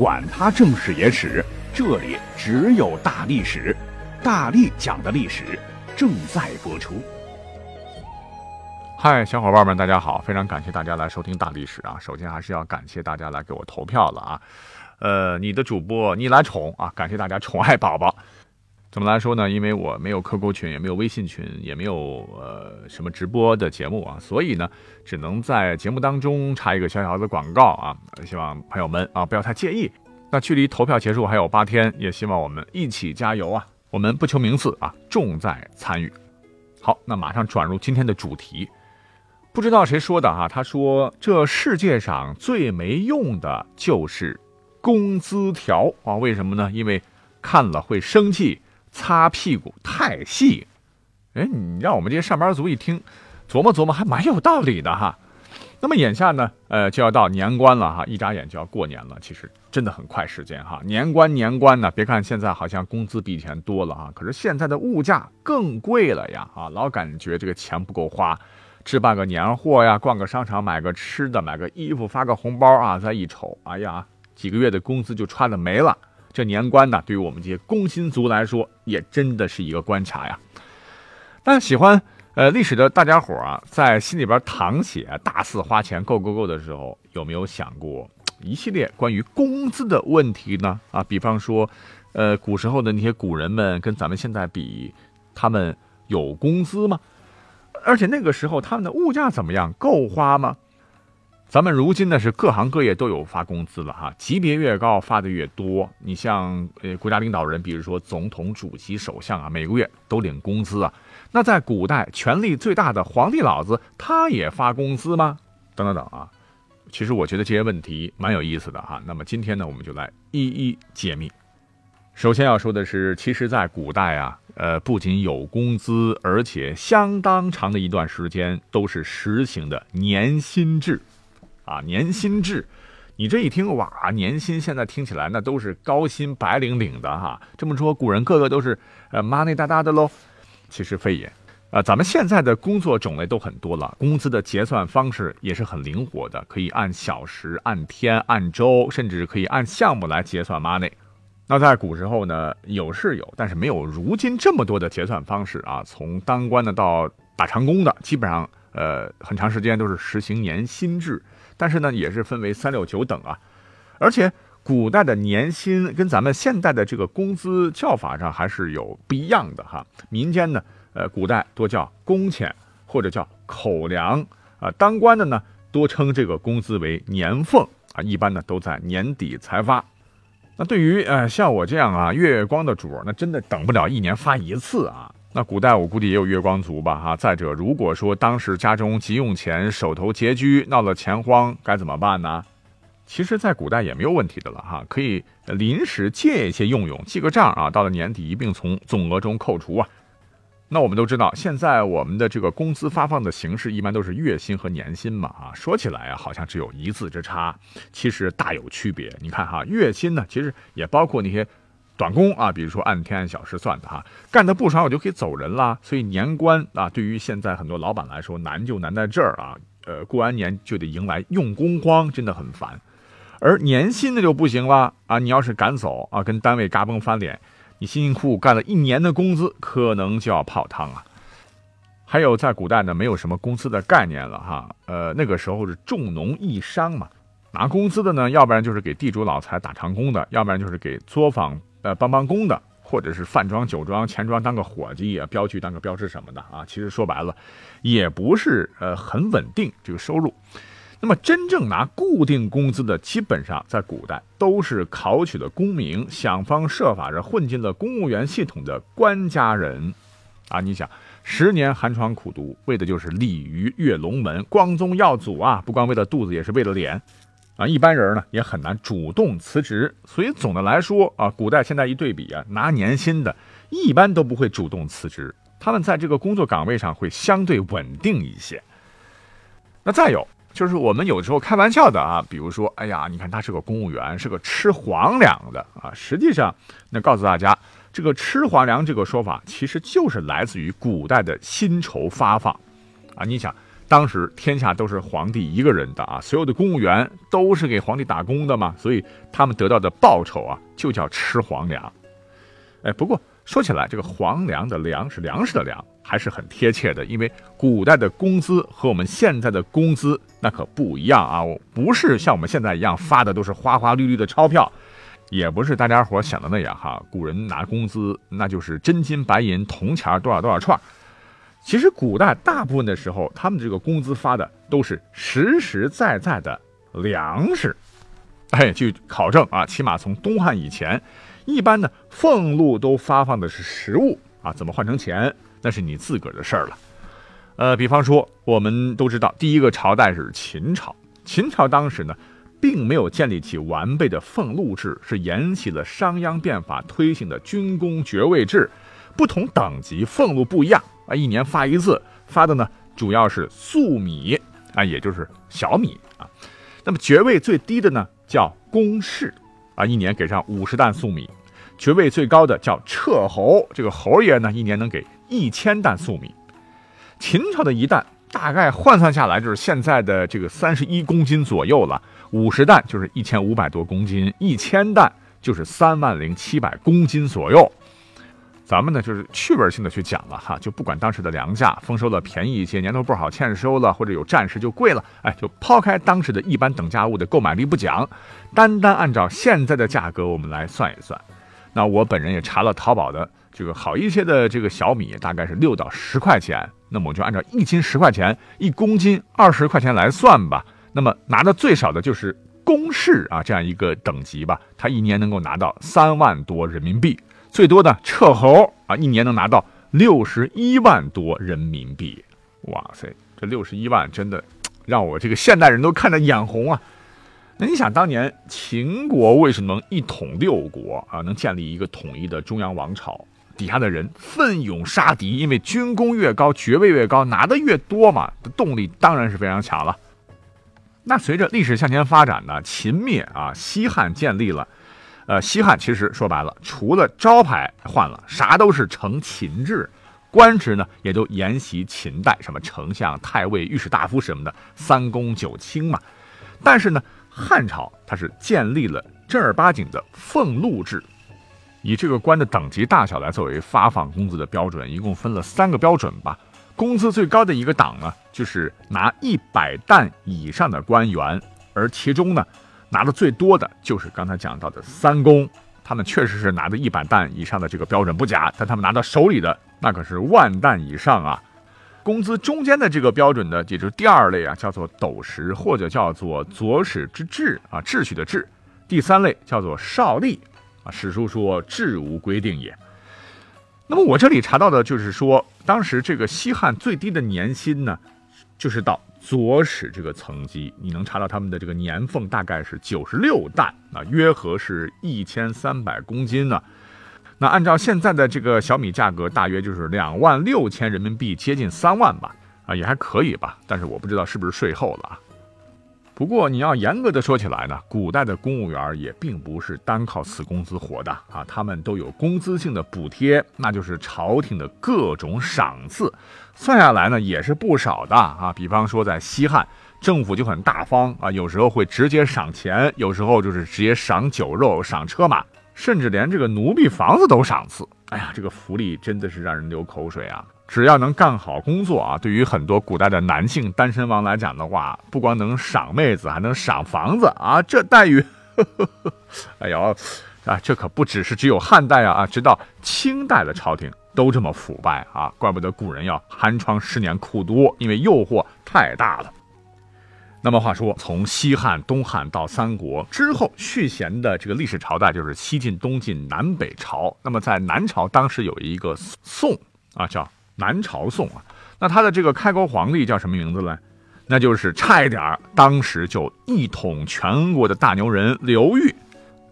管他正史野史。这里只有大历史，大力讲的历史正在播出。嗨，小伙伴们，大家好！非常感谢大家来收听大历史啊！首先还是要感谢大家来给我投票了啊！呃，你的主播你来宠啊！感谢大家宠爱宝宝。怎么来说呢？因为我没有 QQ 群，也没有微信群，也没有呃什么直播的节目啊，所以呢，只能在节目当中插一个小小的广告啊！希望朋友们啊不要太介意。那距离投票结束还有八天，也希望我们一起加油啊！我们不求名次啊，重在参与。好，那马上转入今天的主题。不知道谁说的哈？他说这世界上最没用的就是工资条啊？为什么呢？因为看了会生气，擦屁股太细。哎，你让我们这些上班族一听，琢磨琢磨，还蛮有道理的哈。那么眼下呢，呃，就要到年关了哈，一眨眼就要过年了，其实真的很快时间哈。年关年关呢，别看现在好像工资比以前多了哈，可是现在的物价更贵了呀啊，老感觉这个钱不够花，置办个年货呀，逛个商场买个吃的，买个衣服，发个红包啊，再一瞅，哎呀，几个月的工资就穿的没了。这年关呢，对于我们这些工薪族来说，也真的是一个关卡呀。但喜欢。呃，历史的大家伙啊，在心里边淌血，大肆花钱够够够的时候，有没有想过一系列关于工资的问题呢？啊，比方说，呃，古时候的那些古人们跟咱们现在比，他们有工资吗？而且那个时候他们的物价怎么样？够花吗？咱们如今呢是各行各业都有发工资了哈，级别越高发的越多。你像呃国家领导人，比如说总统、主席、首相啊，每个月都领工资啊。那在古代权力最大的皇帝老子，他也发工资吗？等等等啊，其实我觉得这些问题蛮有意思的哈。那么今天呢，我们就来一一解密。首先要说的是，其实，在古代啊，呃，不仅有工资，而且相当长的一段时间都是实行的年薪制。啊，年薪制，你这一听哇，年薪现在听起来那都是高薪白领领的哈。这么说，古人个个都是呃 money 大大的喽？其实非也，啊，咱们现在的工作种类都很多了，工资的结算方式也是很灵活的，可以按小时、按天、按周，甚至可以按项目来结算 money。那在古时候呢，有是有，但是没有如今这么多的结算方式啊。从当官的到打长工的，基本上呃很长时间都是实行年薪制。但是呢，也是分为三六九等啊，而且古代的年薪跟咱们现代的这个工资叫法上还是有不一样的哈。民间呢，呃，古代多叫工钱或者叫口粮啊，当官的呢多称这个工资为年俸啊，一般呢都在年底才发。那对于呃像我这样啊月光的主，那真的等不了一年发一次啊。那古代我估计也有月光族吧，哈。再者，如果说当时家中急用钱，手头拮据，闹了钱荒，该怎么办呢？其实，在古代也没有问题的了，哈，可以临时借一些用用，记个账啊，到了年底一并从总额中扣除啊。那我们都知道，现在我们的这个工资发放的形式一般都是月薪和年薪嘛，啊，说起来啊，好像只有一字之差，其实大有区别。你看哈，月薪呢，其实也包括那些。短工啊，比如说按天按小时算的哈，干的不爽我就可以走人啦。所以年关啊，对于现在很多老板来说难就难在这儿啊。呃，过完年就得迎来用工荒，真的很烦。而年薪那就不行了啊，你要是赶走啊，跟单位嘎嘣翻脸，你辛辛苦苦干了一年的工资可能就要泡汤啊。还有在古代呢，没有什么工资的概念了哈。呃，那个时候是重农抑商嘛，拿工资的呢，要不然就是给地主老财打长工的，要不然就是给作坊。呃，帮帮工的，或者是饭庄、酒庄、钱庄当个伙计啊，镖局当个镖师什么的啊，其实说白了，也不是呃很稳定这个收入。那么真正拿固定工资的，基本上在古代都是考取了功名，想方设法着混进了公务员系统的官家人啊。你想，十年寒窗苦读，为的就是鲤鱼跃龙门、光宗耀祖啊，不光为了肚子，也是为了脸。啊，一般人呢也很难主动辞职。所以总的来说啊，古代现在一对比啊，拿年薪的一般都不会主动辞职，他们在这个工作岗位上会相对稳定一些。那再有就是我们有时候开玩笑的啊，比如说，哎呀，你看他是个公务员，是个吃皇粮的啊。实际上，那告诉大家，这个吃皇粮这个说法，其实就是来自于古代的薪酬发放啊。你想，当时天下都是皇帝一个人的啊，所有的公务员都是给皇帝打工的嘛，所以他们得到的报酬啊，就叫吃皇粮。哎，不过说起来，这个皇粮的粮是粮食的粮。还是很贴切的，因为古代的工资和我们现在的工资那可不一样啊！我不是像我们现在一样发的都是花花绿绿的钞票，也不是大家伙想的那样哈。古人拿工资那就是真金白银铜钱多少多少串。其实古代大部分的时候，他们这个工资发的都是实实在在的粮食。哎，据考证啊，起码从东汉以前，一般呢俸禄都发放的是实物啊，怎么换成钱？那是你自个儿的事儿了，呃，比方说，我们都知道，第一个朝代是秦朝。秦朝当时呢，并没有建立起完备的俸禄制，是沿袭了商鞅变法推行的军功爵位制，不同等级俸禄不一样啊，一年发一次，发的呢主要是粟米啊，也就是小米啊。那么爵位最低的呢叫公士啊，一年给上五十担粟米；爵位最高的叫彻侯，这个侯爷呢一年能给。一千担粟米，秦朝的一担大概换算下来就是现在的这个三十一公斤左右了。五十担就是一千五百多公斤，一千担就是三万零七百公斤左右。咱们呢就是趣味性的去讲了哈，就不管当时的粮价，丰收了便宜一些，年头不好欠收了，或者有战事就贵了，哎，就抛开当时的一般等价物的购买力不讲，单单按照现在的价格我们来算一算。那我本人也查了淘宝的。这个好一些的这个小米大概是六到十块钱，那么我就按照一斤十块钱，一公斤二十块钱来算吧。那么拿的最少的就是公士啊这样一个等级吧，他一年能够拿到三万多人民币，最多的彻侯啊一年能拿到六十一万多人民币。哇塞，这六十一万真的让我这个现代人都看着眼红啊。那你想，当年秦国为什么能一统六国啊，能建立一个统一的中央王朝？底下的人奋勇杀敌，因为军功越高，爵位越高，拿的越多嘛，动力当然是非常强了。那随着历史向前发展呢，秦灭啊，西汉建立了。呃，西汉其实说白了，除了招牌换了，啥都是承秦制，官职呢也都沿袭秦代，什么丞相、太尉、御史大夫什么的，三公九卿嘛。但是呢，汉朝它是建立了正儿八经的俸禄制。以这个官的等级大小来作为发放工资的标准，一共分了三个标准吧。工资最高的一个档呢，就是拿一百担以上的官员，而其中呢，拿的最多的就是刚才讲到的三公，他们确实是拿的一百担以上的这个标准不假，但他们拿到手里的那可是万担以上啊。工资中间的这个标准呢，也就是第二类啊，叫做斗石或者叫做左史之治啊，秩序的秩。第三类叫做少吏。啊，史书说制无规定也。那么我这里查到的就是说，当时这个西汉最低的年薪呢，就是到左使这个层级，你能查到他们的这个年俸大概是九十六担，啊，约合是一千三百公斤呢。那按照现在的这个小米价格，大约就是两万六千人民币，接近三万吧，啊，也还可以吧。但是我不知道是不是税后了啊。不过你要严格的说起来呢，古代的公务员也并不是单靠死工资活的啊，他们都有工资性的补贴，那就是朝廷的各种赏赐，算下来呢也是不少的啊。比方说在西汉，政府就很大方啊，有时候会直接赏钱，有时候就是直接赏酒肉、赏车马，甚至连这个奴婢房子都赏赐。哎呀，这个福利真的是让人流口水啊。只要能干好工作啊，对于很多古代的男性单身王来讲的话，不光能赏妹子，还能赏房子啊！这待遇，呵 呵哎呦，啊，这可不只是只有汉代啊啊，直到清代的朝廷都这么腐败啊！怪不得古人要寒窗十年苦读，因为诱惑太大了。那么话说，从西汉、东汉到三国之后，续弦的这个历史朝代就是西晋、东晋、南北朝。那么在南朝，当时有一个宋啊，叫。南朝宋啊，那他的这个开国皇帝叫什么名字呢？那就是差一点，当时就一统全国的大牛人刘裕。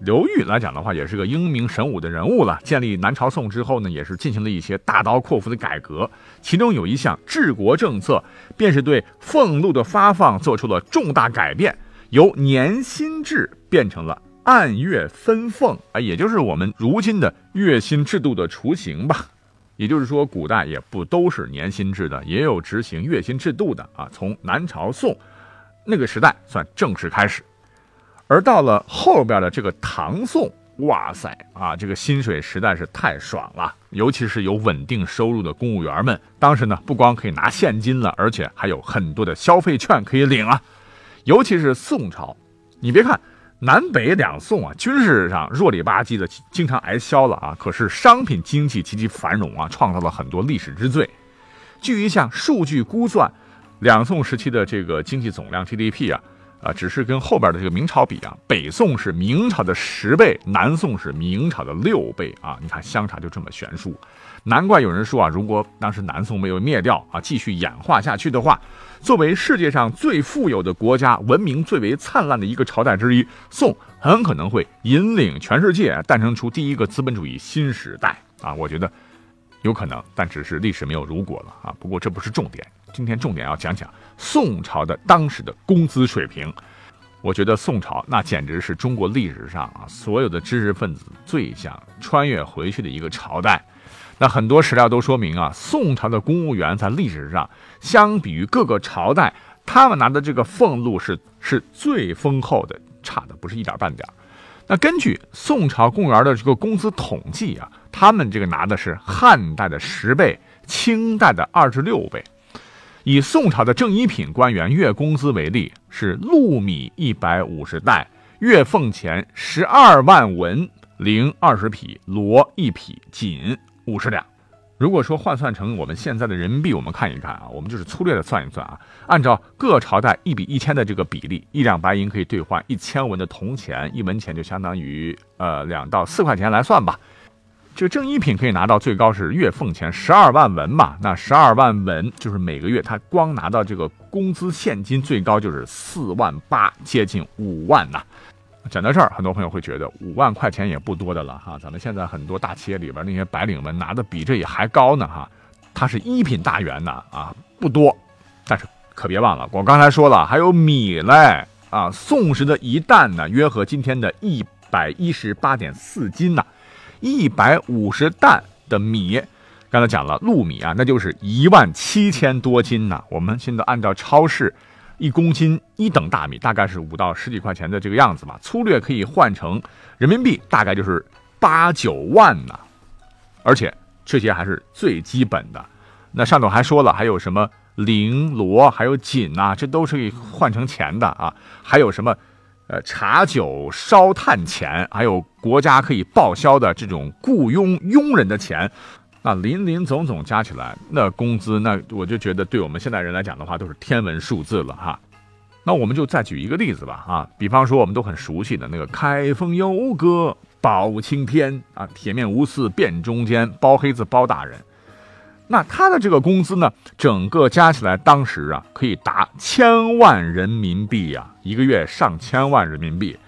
刘裕来讲的话，也是个英明神武的人物了。建立南朝宋之后呢，也是进行了一些大刀阔斧的改革，其中有一项治国政策，便是对俸禄的发放做出了重大改变，由年薪制变成了按月分俸啊，也就是我们如今的月薪制度的雏形吧。也就是说，古代也不都是年薪制的，也有执行月薪制度的啊。从南朝宋那个时代算正式开始。而到了后边的这个唐宋，哇塞啊，这个薪水实在是太爽了，尤其是有稳定收入的公务员们，当时呢不光可以拿现金了，而且还有很多的消费券可以领啊。尤其是宋朝，你别看南北两宋啊，军事上弱里吧唧的，经常挨削了啊，可是商品经济极其繁荣啊，创造了很多历史之最。据一项数据估算，两宋时期的这个经济总量 GDP 啊。啊，只是跟后边的这个明朝比啊，北宋是明朝的十倍，南宋是明朝的六倍啊！你看相差就这么悬殊，难怪有人说啊，如果当时南宋没有灭掉啊，继续演化下去的话，作为世界上最富有的国家、文明最为灿烂的一个朝代之一，宋很可能会引领全世界诞生出第一个资本主义新时代啊！我觉得有可能，但只是历史没有如果了啊！不过这不是重点。今天重点要讲讲宋朝的当时的工资水平。我觉得宋朝那简直是中国历史上啊所有的知识分子最想穿越回去的一个朝代。那很多史料都说明啊，宋朝的公务员在历史上相比于各个朝代，他们拿的这个俸禄是是最丰厚的，差的不是一点半点。那根据宋朝公务员的这个工资统计啊，他们这个拿的是汉代的十倍，清代的二十六倍。以宋朝的正一品官员月工资为例，是禄米一百五十担，月俸钱十二万文，零二十匹，罗一匹，锦五十两。如果说换算成我们现在的人民币，我们看一看啊，我们就是粗略的算一算啊，按照各朝代一比一千的这个比例，一两白银可以兑换一千文的铜钱，一文钱就相当于呃两到四块钱来算吧。这个正一品可以拿到最高是月俸钱十二万文嘛？那十二万文就是每个月他光拿到这个工资现金最高就是四万八，接近五万呐。讲到这儿，很多朋友会觉得五万块钱也不多的了哈。咱们现在很多大企业里边那些白领们拿的比这也还高呢哈。他是一品大员呢啊，不多，但是可别忘了，我刚才说了还有米嘞啊。宋时的一担呢，约合今天的一百一十八点四斤呐。一百五十担的米，刚才讲了禄米啊，那就是一万七千多斤呐。我们现在按照超市一公斤一等大米大概是五到十几块钱的这个样子吧，粗略可以换成人民币大概就是八九万呐。而且这些还是最基本的。那上头还说了，还有什么绫罗，还有锦呐，这都是可以换成钱的啊。还有什么？呃，茶酒烧炭钱，还有国家可以报销的这种雇佣佣人的钱，那林林总总加起来，那工资，那我就觉得对我们现代人来讲的话，都是天文数字了哈。那我们就再举一个例子吧啊，比方说我们都很熟悉的那个“开封有个包青天”啊，铁面无私辨忠奸，包黑子包大人。那他的这个工资呢，整个加起来，当时啊，可以达千万人民币呀，一个月上千万人民币。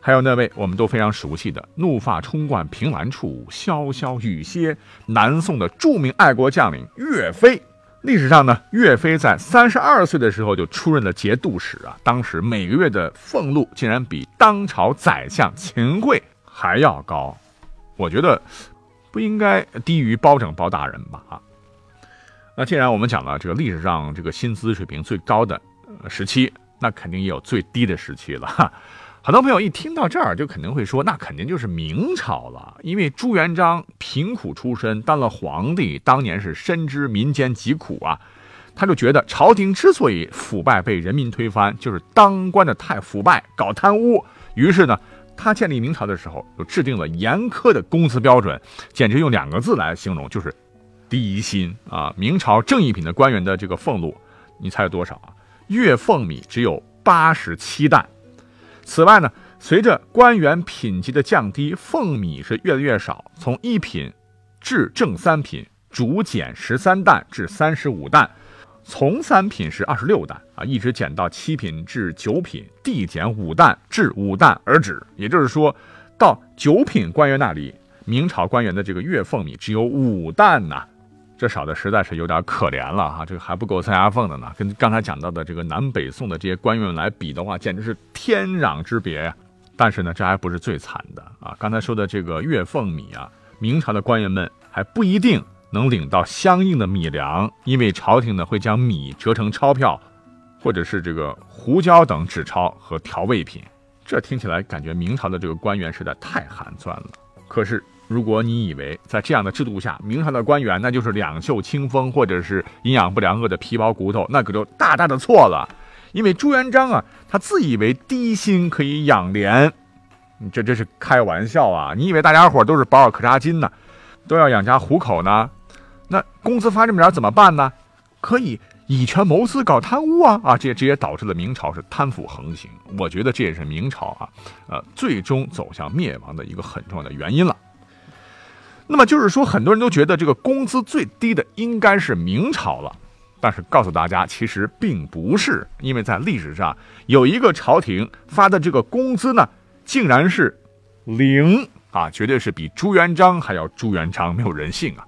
还有那位我们都非常熟悉的“怒发冲冠，凭栏处，潇潇雨歇”，南宋的著名爱国将领岳飞。历史上呢，岳飞在三十二岁的时候就出任了节度使啊，当时每个月的俸禄竟然比当朝宰相秦桧还要高。我觉得。不应该低于包拯包大人吧？啊，那既然我们讲了这个历史上这个薪资水平最高的时期，那肯定也有最低的时期了。哈，很多朋友一听到这儿就肯定会说，那肯定就是明朝了，因为朱元璋贫苦出身，当了皇帝，当年是深知民间疾苦啊，他就觉得朝廷之所以腐败被人民推翻，就是当官的太腐败，搞贪污，于是呢。他建立明朝的时候，就制定了严苛的工资标准，简直用两个字来形容，就是低薪啊！明朝正一品的官员的这个俸禄，你猜有多少啊？月俸米只有八十七担。此外呢，随着官员品级的降低，俸米是越来越少，从一品至正三品，逐减十三担至三十五担。从三品是二十六担啊，一直减到七品至九品，递减五担至五担而止。也就是说，到九品官员那里，明朝官员的这个月俸米只有五担呐，这少的实在是有点可怜了哈。这个还不够塞牙缝的呢，跟刚才讲到的这个南北宋的这些官员来比的话，简直是天壤之别呀。但是呢，这还不是最惨的啊。刚才说的这个月俸米啊，明朝的官员们还不一定。能领到相应的米粮，因为朝廷呢会将米折成钞票，或者是这个胡椒等纸钞和调味品。这听起来感觉明朝的这个官员实在太寒酸了。可是如果你以为在这样的制度下，明朝的官员那就是两袖清风，或者是营养不良饿的皮包骨头，那可就大大的错了。因为朱元璋啊，他自以为低薪可以养廉，这这是开玩笑啊！你以为大家伙都是保尔柯察金呢，都要养家糊口呢？那工资发这么点怎么办呢？可以以权谋私搞贪污啊啊！这这也导致了明朝是贪腐横行。我觉得这也是明朝啊，呃，最终走向灭亡的一个很重要的原因了。那么就是说，很多人都觉得这个工资最低的应该是明朝了，但是告诉大家，其实并不是，因为在历史上有一个朝廷发的这个工资呢，竟然是零啊，绝对是比朱元璋还要朱元璋没有人性啊！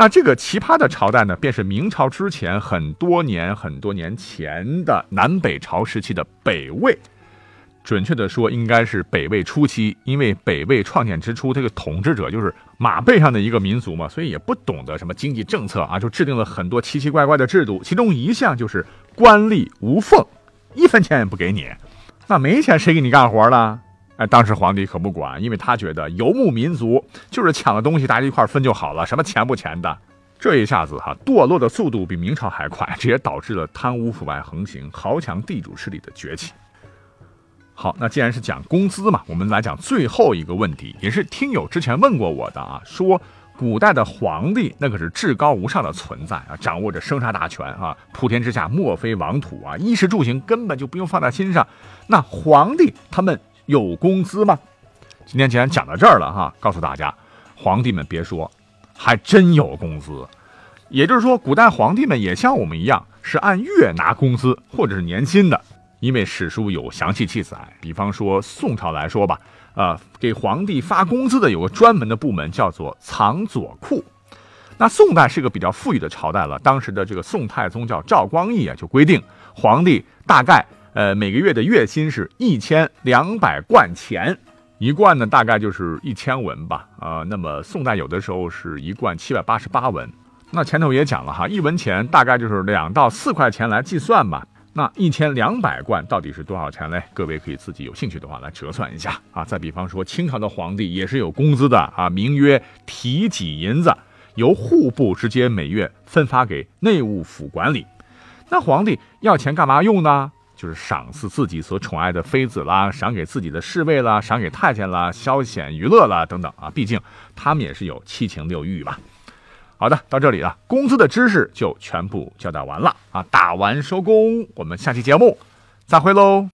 那这个奇葩的朝代呢，便是明朝之前很多年、很多年前的南北朝时期的北魏。准确的说，应该是北魏初期，因为北魏创建之初，这个统治者就是马背上的一个民族嘛，所以也不懂得什么经济政策啊，就制定了很多奇奇怪怪的制度。其中一项就是官吏无俸，一分钱也不给你。那没钱谁给你干活呢？哎，当时皇帝可不管，因为他觉得游牧民族就是抢了东西，大家一块分就好了，什么钱不钱的。这一下子哈，堕落的速度比明朝还快，这也导致了贪污腐败横行、豪强地主势力的崛起。好，那既然是讲工资嘛，我们来讲最后一个问题，也是听友之前问过我的啊，说古代的皇帝那可是至高无上的存在啊，掌握着生杀大权啊，普天之下莫非王土啊，衣食住行根本就不用放在心上。那皇帝他们。有工资吗？今天既然讲到这儿了哈，告诉大家，皇帝们别说，还真有工资。也就是说，古代皇帝们也像我们一样，是按月拿工资或者是年薪的。因为史书有详细记载，比方说宋朝来说吧，呃，给皇帝发工资的有个专门的部门，叫做藏左库。那宋代是个比较富裕的朝代了，当时的这个宋太宗叫赵光义啊，就规定皇帝大概。呃，每个月的月薪是一千两百贯钱，一贯呢大概就是一千文吧。啊，那么宋代有的时候是一贯七百八十八文。那前头也讲了哈，一文钱大概就是两到四块钱来计算吧。那一千两百贯到底是多少钱嘞？各位可以自己有兴趣的话来折算一下啊。再比方说，清朝的皇帝也是有工资的啊，名曰提己银子，由户部直接每月分发给内务府管理。那皇帝要钱干嘛用呢？就是赏赐自己所宠爱的妃子啦，赏给自己的侍卫啦，赏给太监啦，消遣娱乐啦，等等啊，毕竟他们也是有七情六欲吧。好的，到这里了，工资的知识就全部交代完了啊，打完收工，我们下期节目再会喽。